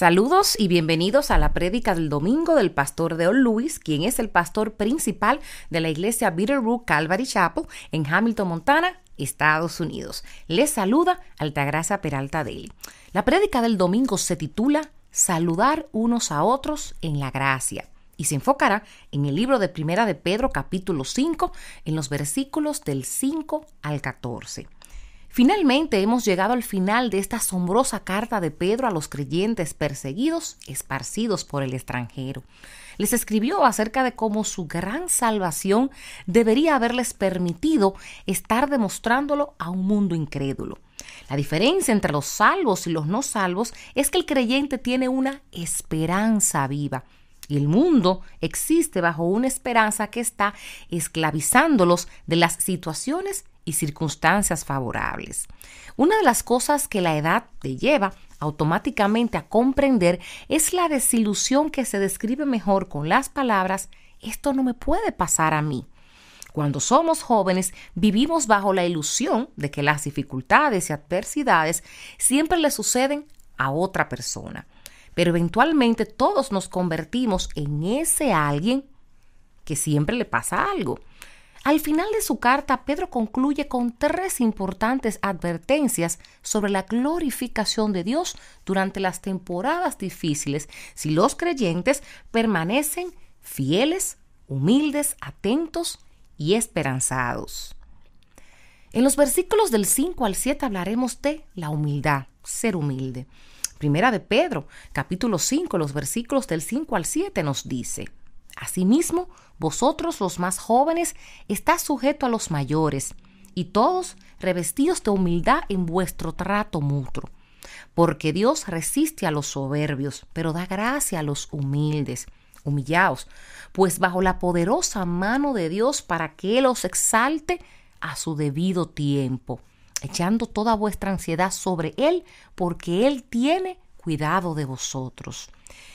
Saludos y bienvenidos a la prédica del domingo del pastor Deol Lewis, quien es el pastor principal de la iglesia Bitterroot Calvary Chapel en Hamilton, Montana, Estados Unidos. Les saluda Altagracia Peralta Daly. La prédica del domingo se titula Saludar unos a otros en la gracia y se enfocará en el libro de Primera de Pedro capítulo 5 en los versículos del 5 al 14. Finalmente hemos llegado al final de esta asombrosa carta de Pedro a los creyentes perseguidos, esparcidos por el extranjero. Les escribió acerca de cómo su gran salvación debería haberles permitido estar demostrándolo a un mundo incrédulo. La diferencia entre los salvos y los no salvos es que el creyente tiene una esperanza viva y el mundo existe bajo una esperanza que está esclavizándolos de las situaciones y circunstancias favorables. Una de las cosas que la edad te lleva automáticamente a comprender es la desilusión que se describe mejor con las palabras esto no me puede pasar a mí. Cuando somos jóvenes vivimos bajo la ilusión de que las dificultades y adversidades siempre le suceden a otra persona. Pero eventualmente todos nos convertimos en ese alguien que siempre le pasa algo. Al final de su carta, Pedro concluye con tres importantes advertencias sobre la glorificación de Dios durante las temporadas difíciles si los creyentes permanecen fieles, humildes, atentos y esperanzados. En los versículos del 5 al 7 hablaremos de la humildad, ser humilde. Primera de Pedro, capítulo 5, los versículos del 5 al 7 nos dice, Asimismo, vosotros los más jóvenes estáis sujetos a los mayores, y todos revestidos de humildad en vuestro trato mutuo. Porque Dios resiste a los soberbios, pero da gracia a los humildes. Humillaos, pues bajo la poderosa mano de Dios para que Él os exalte a su debido tiempo, echando toda vuestra ansiedad sobre Él, porque Él tiene cuidado de vosotros.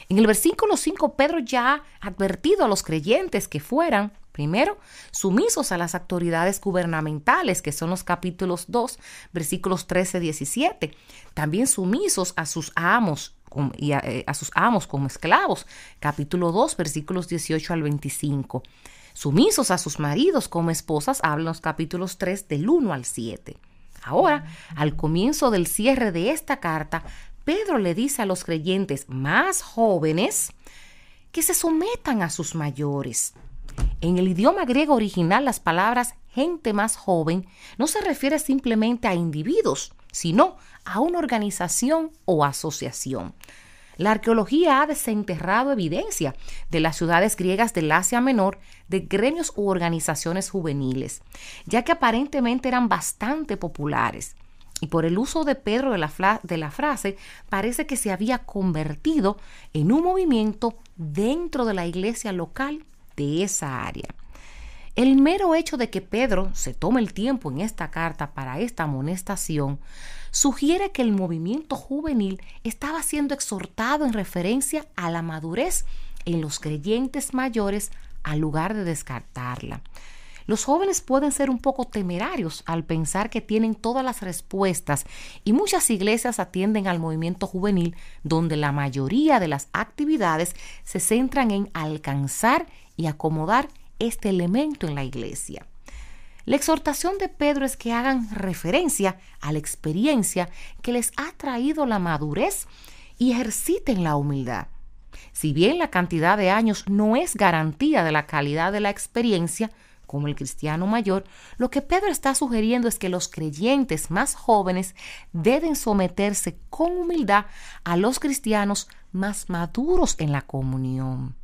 En el versículo 5, Pedro ya ha advertido a los creyentes que fueran, primero, sumisos a las autoridades gubernamentales, que son los capítulos 2, versículos 13-17. También sumisos a sus amos y eh, a, sus amos como esclavos, capítulo 2, versículos 18 al 25. Sumisos a sus maridos como esposas, hablan los capítulos 3 del 1 al 7. Ahora, al comienzo del cierre de esta carta, Pedro le dice a los creyentes más jóvenes que se sometan a sus mayores. En el idioma griego original las palabras gente más joven no se refiere simplemente a individuos, sino a una organización o asociación. La arqueología ha desenterrado evidencia de las ciudades griegas del Asia Menor de gremios u organizaciones juveniles, ya que aparentemente eran bastante populares y por el uso de Pedro de la, de la frase, parece que se había convertido en un movimiento dentro de la iglesia local de esa área. El mero hecho de que Pedro se tome el tiempo en esta carta para esta amonestación sugiere que el movimiento juvenil estaba siendo exhortado en referencia a la madurez en los creyentes mayores al lugar de descartarla. Los jóvenes pueden ser un poco temerarios al pensar que tienen todas las respuestas y muchas iglesias atienden al movimiento juvenil donde la mayoría de las actividades se centran en alcanzar y acomodar este elemento en la iglesia. La exhortación de Pedro es que hagan referencia a la experiencia que les ha traído la madurez y ejerciten la humildad. Si bien la cantidad de años no es garantía de la calidad de la experiencia, como el cristiano mayor, lo que Pedro está sugiriendo es que los creyentes más jóvenes deben someterse con humildad a los cristianos más maduros en la comunión.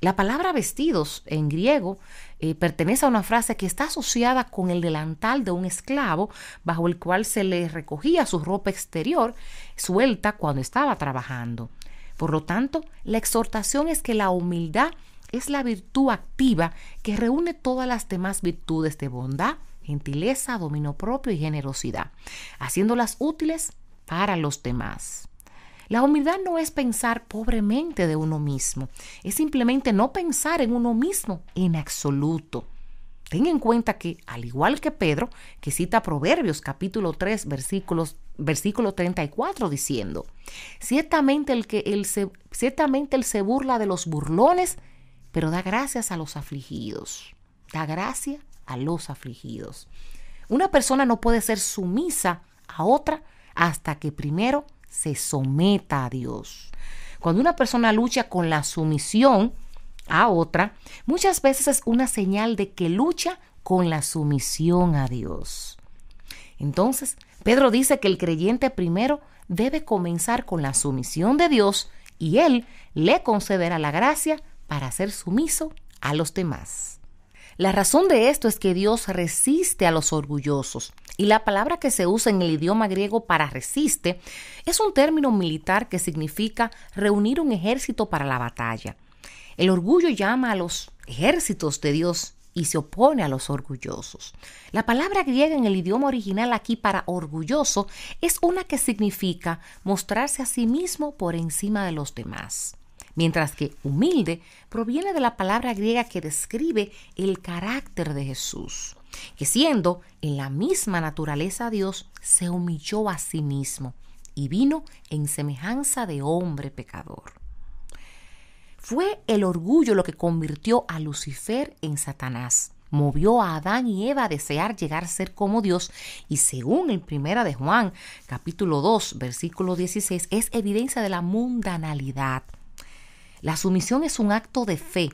La palabra vestidos en griego eh, pertenece a una frase que está asociada con el delantal de un esclavo bajo el cual se le recogía su ropa exterior suelta cuando estaba trabajando. Por lo tanto, la exhortación es que la humildad es la virtud activa que reúne todas las demás virtudes de bondad, gentileza, dominio propio y generosidad, haciéndolas útiles para los demás. La humildad no es pensar pobremente de uno mismo, es simplemente no pensar en uno mismo en absoluto. Ten en cuenta que, al igual que Pedro, que cita Proverbios capítulo 3, versículos, versículo 34, diciendo, ciertamente el, que ciertamente él se burla de los burlones, pero da gracias a los afligidos. Da gracia a los afligidos. Una persona no puede ser sumisa a otra hasta que primero se someta a Dios. Cuando una persona lucha con la sumisión, a otra, muchas veces es una señal de que lucha con la sumisión a Dios. Entonces, Pedro dice que el creyente primero debe comenzar con la sumisión de Dios y Él le concederá la gracia para ser sumiso a los demás. La razón de esto es que Dios resiste a los orgullosos y la palabra que se usa en el idioma griego para resiste es un término militar que significa reunir un ejército para la batalla. El orgullo llama a los ejércitos de Dios y se opone a los orgullosos. La palabra griega en el idioma original aquí para orgulloso es una que significa mostrarse a sí mismo por encima de los demás, mientras que humilde proviene de la palabra griega que describe el carácter de Jesús, que siendo en la misma naturaleza Dios, se humilló a sí mismo y vino en semejanza de hombre pecador. Fue el orgullo lo que convirtió a Lucifer en Satanás. Movió a Adán y Eva a desear llegar a ser como Dios y según el primera de Juan, capítulo 2, versículo 16, es evidencia de la mundanalidad. La sumisión es un acto de fe,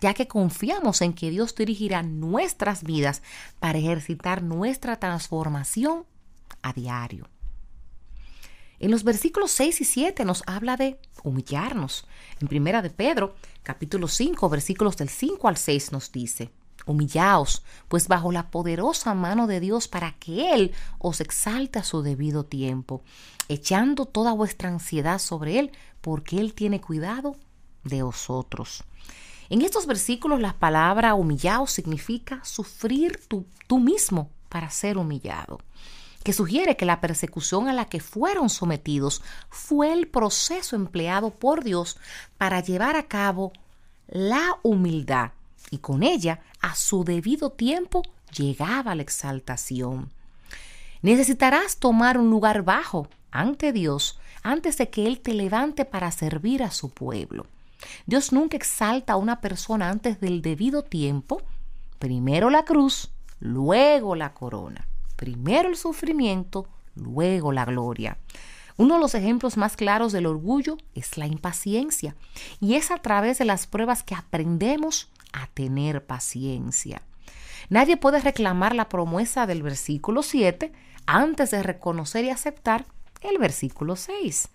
ya que confiamos en que Dios dirigirá nuestras vidas para ejercitar nuestra transformación a diario. En los versículos 6 y 7 nos habla de humillarnos. En primera de Pedro, capítulo 5, versículos del 5 al 6 nos dice, Humillaos, pues bajo la poderosa mano de Dios para que Él os exalte a su debido tiempo, echando toda vuestra ansiedad sobre Él, porque Él tiene cuidado de. En estos versículos la palabra humillaos significa sufrir tú, tú mismo para ser humillado que sugiere que la persecución a la que fueron sometidos fue el proceso empleado por Dios para llevar a cabo la humildad y con ella a su debido tiempo llegaba la exaltación. Necesitarás tomar un lugar bajo ante Dios antes de que Él te levante para servir a su pueblo. Dios nunca exalta a una persona antes del debido tiempo, primero la cruz, luego la corona. Primero el sufrimiento, luego la gloria. Uno de los ejemplos más claros del orgullo es la impaciencia, y es a través de las pruebas que aprendemos a tener paciencia. Nadie puede reclamar la promesa del versículo 7 antes de reconocer y aceptar el versículo 6.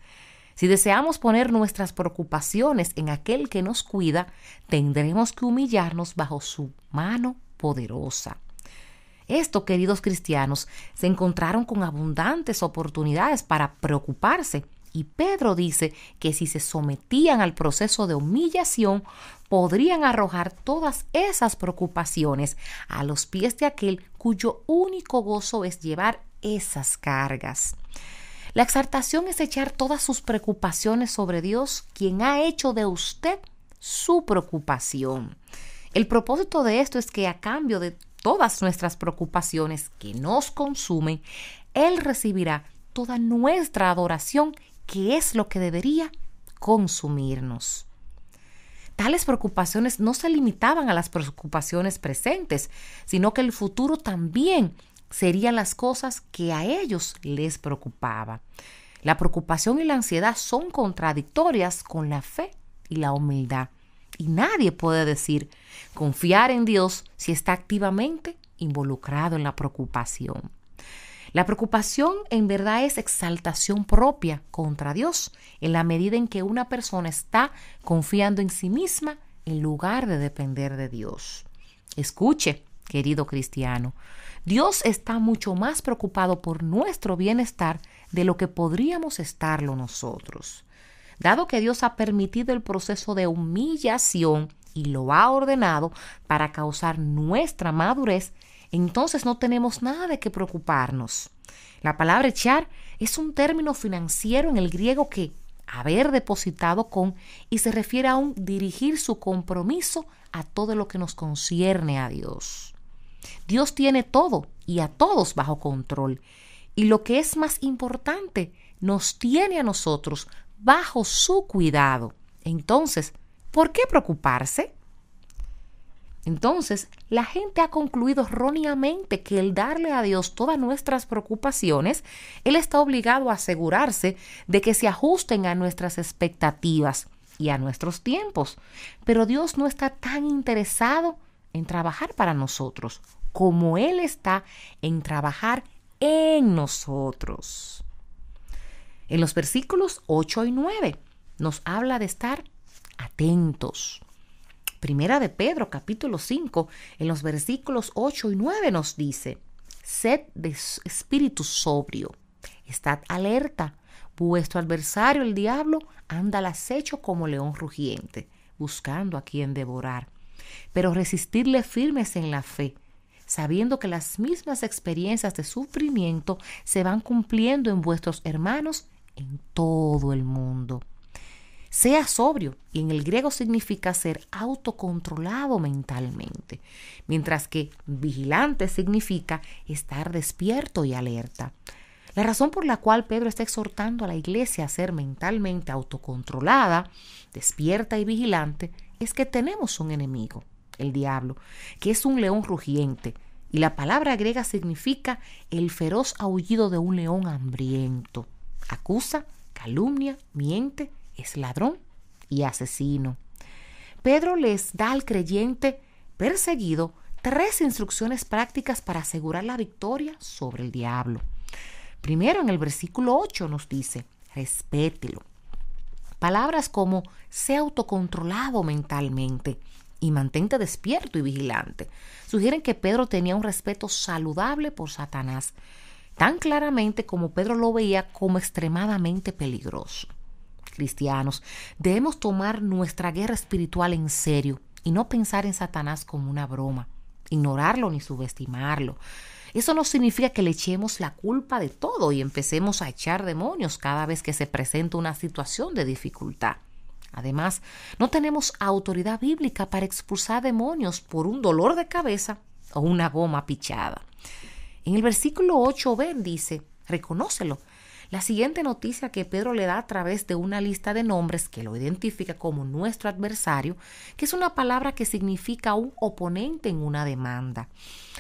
Si deseamos poner nuestras preocupaciones en aquel que nos cuida, tendremos que humillarnos bajo su mano poderosa. Esto, queridos cristianos, se encontraron con abundantes oportunidades para preocuparse. Y Pedro dice que si se sometían al proceso de humillación, podrían arrojar todas esas preocupaciones a los pies de aquel cuyo único gozo es llevar esas cargas. La exaltación es echar todas sus preocupaciones sobre Dios, quien ha hecho de usted su preocupación. El propósito de esto es que a cambio de todas nuestras preocupaciones que nos consumen, Él recibirá toda nuestra adoración, que es lo que debería consumirnos. Tales preocupaciones no se limitaban a las preocupaciones presentes, sino que el futuro también serían las cosas que a ellos les preocupaba. La preocupación y la ansiedad son contradictorias con la fe y la humildad. Y nadie puede decir confiar en Dios si está activamente involucrado en la preocupación. La preocupación en verdad es exaltación propia contra Dios en la medida en que una persona está confiando en sí misma en lugar de depender de Dios. Escuche, querido cristiano, Dios está mucho más preocupado por nuestro bienestar de lo que podríamos estarlo nosotros. Dado que Dios ha permitido el proceso de humillación y lo ha ordenado para causar nuestra madurez, entonces no tenemos nada de qué preocuparnos. La palabra echar es un término financiero en el griego que haber depositado con y se refiere a un dirigir su compromiso a todo lo que nos concierne a Dios. Dios tiene todo y a todos bajo control. Y lo que es más importante, nos tiene a nosotros bajo su cuidado. Entonces, ¿por qué preocuparse? Entonces, la gente ha concluido erróneamente que el darle a Dios todas nuestras preocupaciones, Él está obligado a asegurarse de que se ajusten a nuestras expectativas y a nuestros tiempos. Pero Dios no está tan interesado en trabajar para nosotros como Él está en trabajar en nosotros. En los versículos 8 y 9 nos habla de estar atentos. Primera de Pedro, capítulo 5, en los versículos 8 y 9 nos dice, sed de espíritu sobrio, estad alerta, vuestro adversario el diablo anda al acecho como león rugiente, buscando a quien devorar, pero resistirle firmes en la fe, sabiendo que las mismas experiencias de sufrimiento se van cumpliendo en vuestros hermanos en todo el mundo. Sea sobrio, y en el griego significa ser autocontrolado mentalmente, mientras que vigilante significa estar despierto y alerta. La razón por la cual Pedro está exhortando a la iglesia a ser mentalmente autocontrolada, despierta y vigilante, es que tenemos un enemigo, el diablo, que es un león rugiente, y la palabra griega significa el feroz aullido de un león hambriento. Acusa, calumnia, miente es ladrón y asesino. Pedro les da al creyente perseguido tres instrucciones prácticas para asegurar la victoria sobre el diablo. Primero, en el versículo 8 nos dice, respételo. Palabras como sea autocontrolado mentalmente y mantente despierto y vigilante sugieren que Pedro tenía un respeto saludable por Satanás, tan claramente como Pedro lo veía como extremadamente peligroso cristianos, debemos tomar nuestra guerra espiritual en serio y no pensar en Satanás como una broma, ignorarlo ni subestimarlo. Eso no significa que le echemos la culpa de todo y empecemos a echar demonios cada vez que se presenta una situación de dificultad. Además, no tenemos autoridad bíblica para expulsar demonios por un dolor de cabeza o una goma pichada. En el versículo 8b dice, reconócelo, la siguiente noticia que Pedro le da a través de una lista de nombres que lo identifica como nuestro adversario, que es una palabra que significa un oponente en una demanda.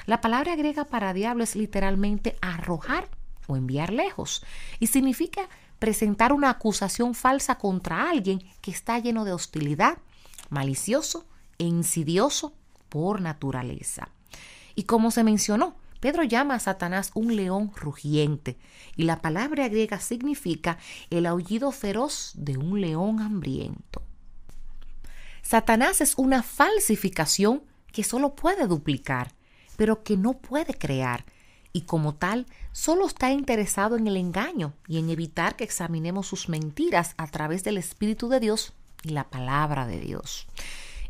La palabra griega para diablo es literalmente arrojar o enviar lejos y significa presentar una acusación falsa contra alguien que está lleno de hostilidad, malicioso e insidioso por naturaleza. Y como se mencionó, Pedro llama a Satanás un león rugiente y la palabra griega significa el aullido feroz de un león hambriento. Satanás es una falsificación que solo puede duplicar, pero que no puede crear, y como tal solo está interesado en el engaño y en evitar que examinemos sus mentiras a través del Espíritu de Dios y la palabra de Dios.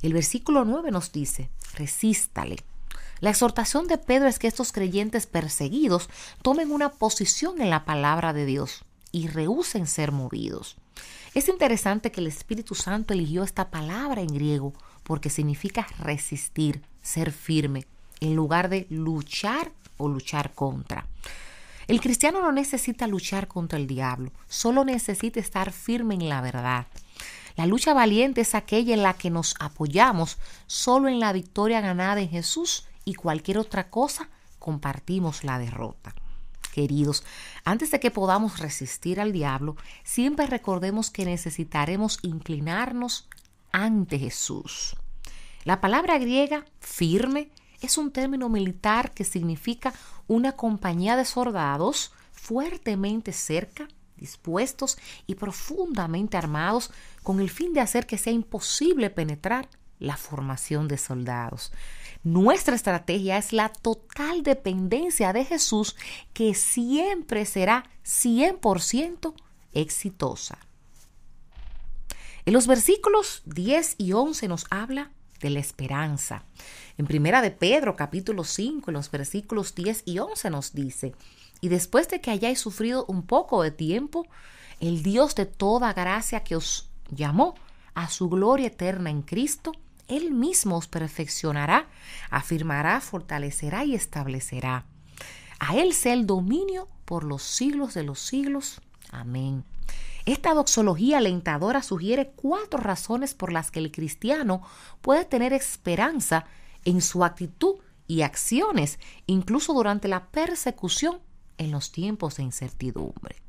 El versículo 9 nos dice, resístale la exhortación de Pedro es que estos creyentes perseguidos tomen una posición en la palabra de Dios y rehúsen ser movidos. Es interesante que el Espíritu Santo eligió esta palabra en griego porque significa resistir, ser firme, en lugar de luchar o luchar contra. El cristiano no necesita luchar contra el diablo, solo necesita estar firme en la verdad. La lucha valiente es aquella en la que nos apoyamos solo en la victoria ganada en Jesús y cualquier otra cosa, compartimos la derrota. Queridos, antes de que podamos resistir al diablo, siempre recordemos que necesitaremos inclinarnos ante Jesús. La palabra griega firme es un término militar que significa una compañía de soldados fuertemente cerca, dispuestos y profundamente armados con el fin de hacer que sea imposible penetrar la formación de soldados. Nuestra estrategia es la total dependencia de Jesús que siempre será 100% exitosa. En los versículos 10 y 11 nos habla de la esperanza. En primera de Pedro capítulo 5, en los versículos 10 y 11 nos dice, y después de que hayáis sufrido un poco de tiempo, el Dios de toda gracia que os llamó a su gloria eterna en Cristo, Él mismo os perfeccionará, afirmará, fortalecerá y establecerá. A Él sea el dominio por los siglos de los siglos. Amén. Esta doxología alentadora sugiere cuatro razones por las que el cristiano puede tener esperanza en su actitud y acciones, incluso durante la persecución en los tiempos de incertidumbre.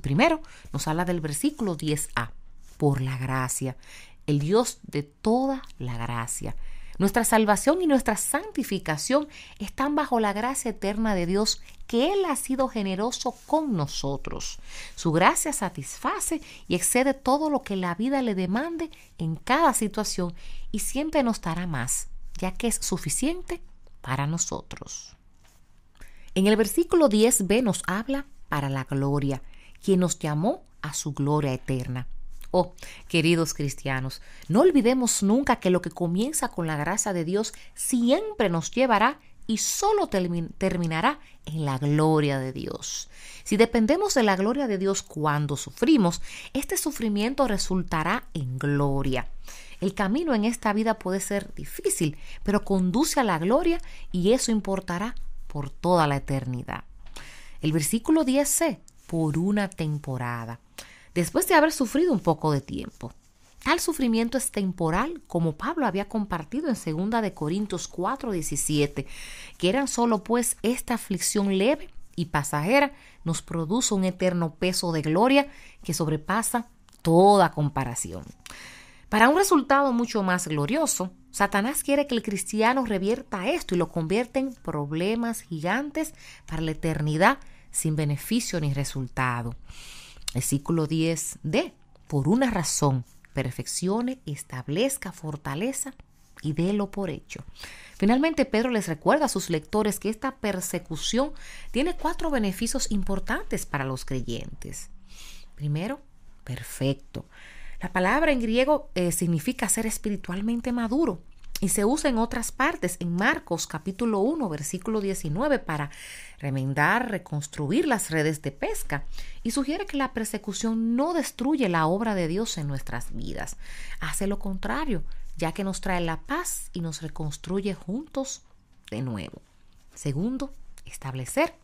Primero, nos habla del versículo 10a, por la gracia, el Dios de toda la gracia. Nuestra salvación y nuestra santificación están bajo la gracia eterna de Dios, que Él ha sido generoso con nosotros. Su gracia satisface y excede todo lo que la vida le demande en cada situación y siempre nos dará más, ya que es suficiente para nosotros. En el versículo 10b nos habla para la gloria, quien nos llamó a su gloria eterna. Oh, queridos cristianos, no olvidemos nunca que lo que comienza con la gracia de Dios siempre nos llevará y solo terminará en la gloria de Dios. Si dependemos de la gloria de Dios cuando sufrimos, este sufrimiento resultará en gloria. El camino en esta vida puede ser difícil, pero conduce a la gloria y eso importará por toda la eternidad. El versículo 10c, por una temporada, después de haber sufrido un poco de tiempo. Tal sufrimiento es temporal, como Pablo había compartido en 2 de Corintios 4:17, que eran solo pues esta aflicción leve y pasajera nos produce un eterno peso de gloria que sobrepasa toda comparación. Para un resultado mucho más glorioso, Satanás quiere que el cristiano revierta esto y lo convierta en problemas gigantes para la eternidad sin beneficio ni resultado. Versículo 10d. Por una razón, perfeccione, establezca fortaleza y délo por hecho. Finalmente, Pedro les recuerda a sus lectores que esta persecución tiene cuatro beneficios importantes para los creyentes. Primero, perfecto. La palabra en griego eh, significa ser espiritualmente maduro y se usa en otras partes, en Marcos capítulo 1, versículo 19, para remendar, reconstruir las redes de pesca y sugiere que la persecución no destruye la obra de Dios en nuestras vidas, hace lo contrario, ya que nos trae la paz y nos reconstruye juntos de nuevo. Segundo, establecer.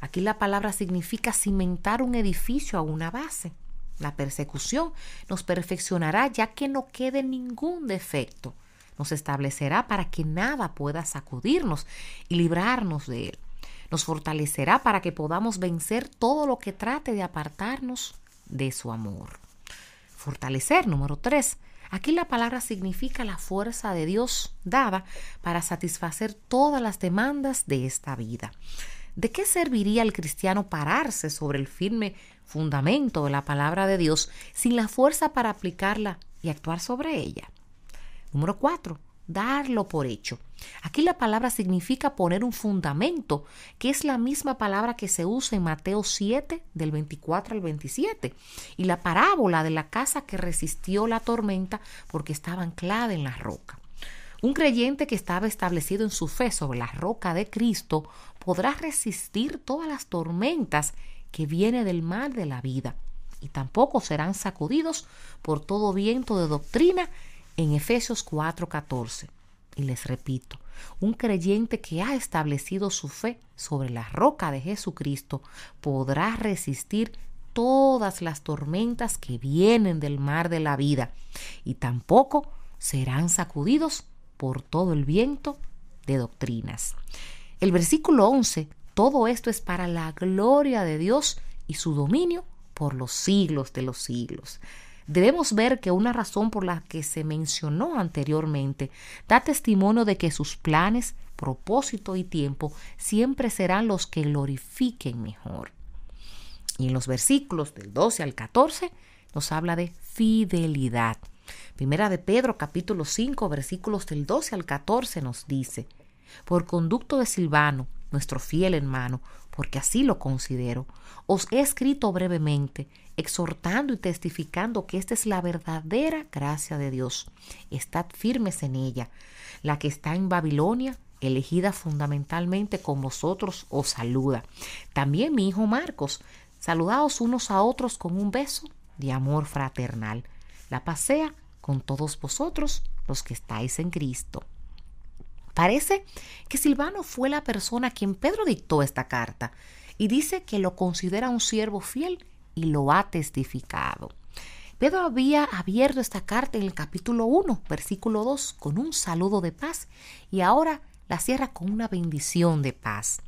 Aquí la palabra significa cimentar un edificio a una base. La persecución nos perfeccionará ya que no quede ningún defecto. Nos establecerá para que nada pueda sacudirnos y librarnos de él. Nos fortalecerá para que podamos vencer todo lo que trate de apartarnos de su amor. Fortalecer, número tres. Aquí la palabra significa la fuerza de Dios dada para satisfacer todas las demandas de esta vida. ¿De qué serviría al cristiano pararse sobre el firme fundamento de la palabra de Dios sin la fuerza para aplicarla y actuar sobre ella? Número cuatro, darlo por hecho. Aquí la palabra significa poner un fundamento, que es la misma palabra que se usa en Mateo 7 del 24 al 27, y la parábola de la casa que resistió la tormenta porque estaba anclada en la roca. Un creyente que estaba establecido en su fe sobre la roca de Cristo podrá resistir todas las tormentas que viene del mal de la vida y tampoco serán sacudidos por todo viento de doctrina en Efesios 4:14. Y les repito, un creyente que ha establecido su fe sobre la roca de Jesucristo podrá resistir todas las tormentas que vienen del mar de la vida y tampoco serán sacudidos por todo el viento de doctrinas. El versículo 11, todo esto es para la gloria de Dios y su dominio por los siglos de los siglos. Debemos ver que una razón por la que se mencionó anteriormente da testimonio de que sus planes, propósito y tiempo siempre serán los que glorifiquen mejor. Y en los versículos del 12 al 14 nos habla de fidelidad. Primera de Pedro capítulo 5 versículos del 12 al 14 nos dice, por conducto de Silvano, nuestro fiel hermano, porque así lo considero, os he escrito brevemente, exhortando y testificando que esta es la verdadera gracia de Dios. Estad firmes en ella. La que está en Babilonia, elegida fundamentalmente con vosotros, os saluda. También mi hijo Marcos, saludaos unos a otros con un beso de amor fraternal. La pasea con todos vosotros los que estáis en Cristo. Parece que Silvano fue la persona a quien Pedro dictó esta carta y dice que lo considera un siervo fiel y lo ha testificado. Pedro había abierto esta carta en el capítulo 1, versículo 2, con un saludo de paz y ahora la cierra con una bendición de paz.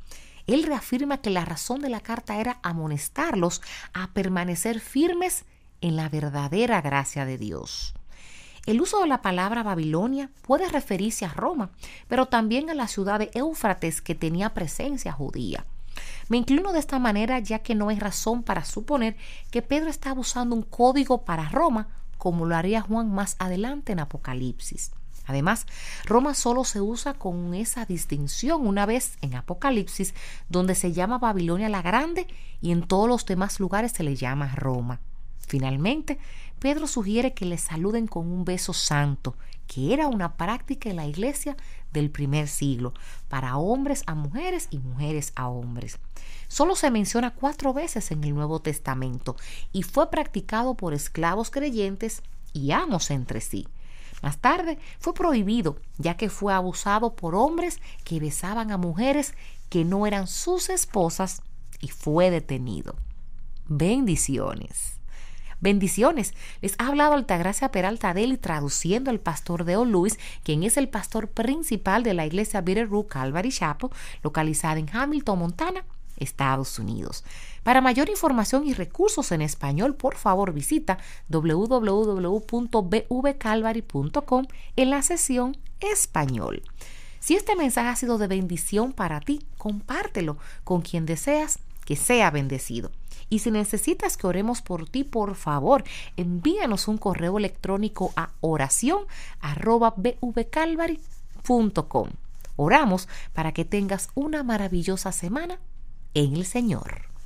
Él reafirma que la razón de la carta era amonestarlos a permanecer firmes en la verdadera gracia de Dios. El uso de la palabra Babilonia puede referirse a Roma, pero también a la ciudad de Éufrates que tenía presencia judía. Me inclino de esta manera ya que no hay razón para suponer que Pedro estaba usando un código para Roma como lo haría Juan más adelante en Apocalipsis. Además, Roma solo se usa con esa distinción una vez en Apocalipsis, donde se llama Babilonia la Grande y en todos los demás lugares se le llama Roma. Finalmente, Pedro sugiere que le saluden con un beso santo, que era una práctica en la iglesia del primer siglo, para hombres a mujeres y mujeres a hombres. Solo se menciona cuatro veces en el Nuevo Testamento y fue practicado por esclavos creyentes y amos entre sí. Más tarde fue prohibido, ya que fue abusado por hombres que besaban a mujeres que no eran sus esposas y fue detenido. Bendiciones. Bendiciones. Les ha hablado Altagracia Peralta Deli traduciendo al pastor Deo Luis, quien es el pastor principal de la iglesia Bitterroot Calvary Chapel, localizada en Hamilton, Montana, Estados Unidos. Para mayor información y recursos en español, por favor visita www.bvcalvary.com en la sesión Español. Si este mensaje ha sido de bendición para ti, compártelo con quien deseas que sea bendecido. Y si necesitas que oremos por ti, por favor, envíanos un correo electrónico a oración Oramos para que tengas una maravillosa semana en el Señor.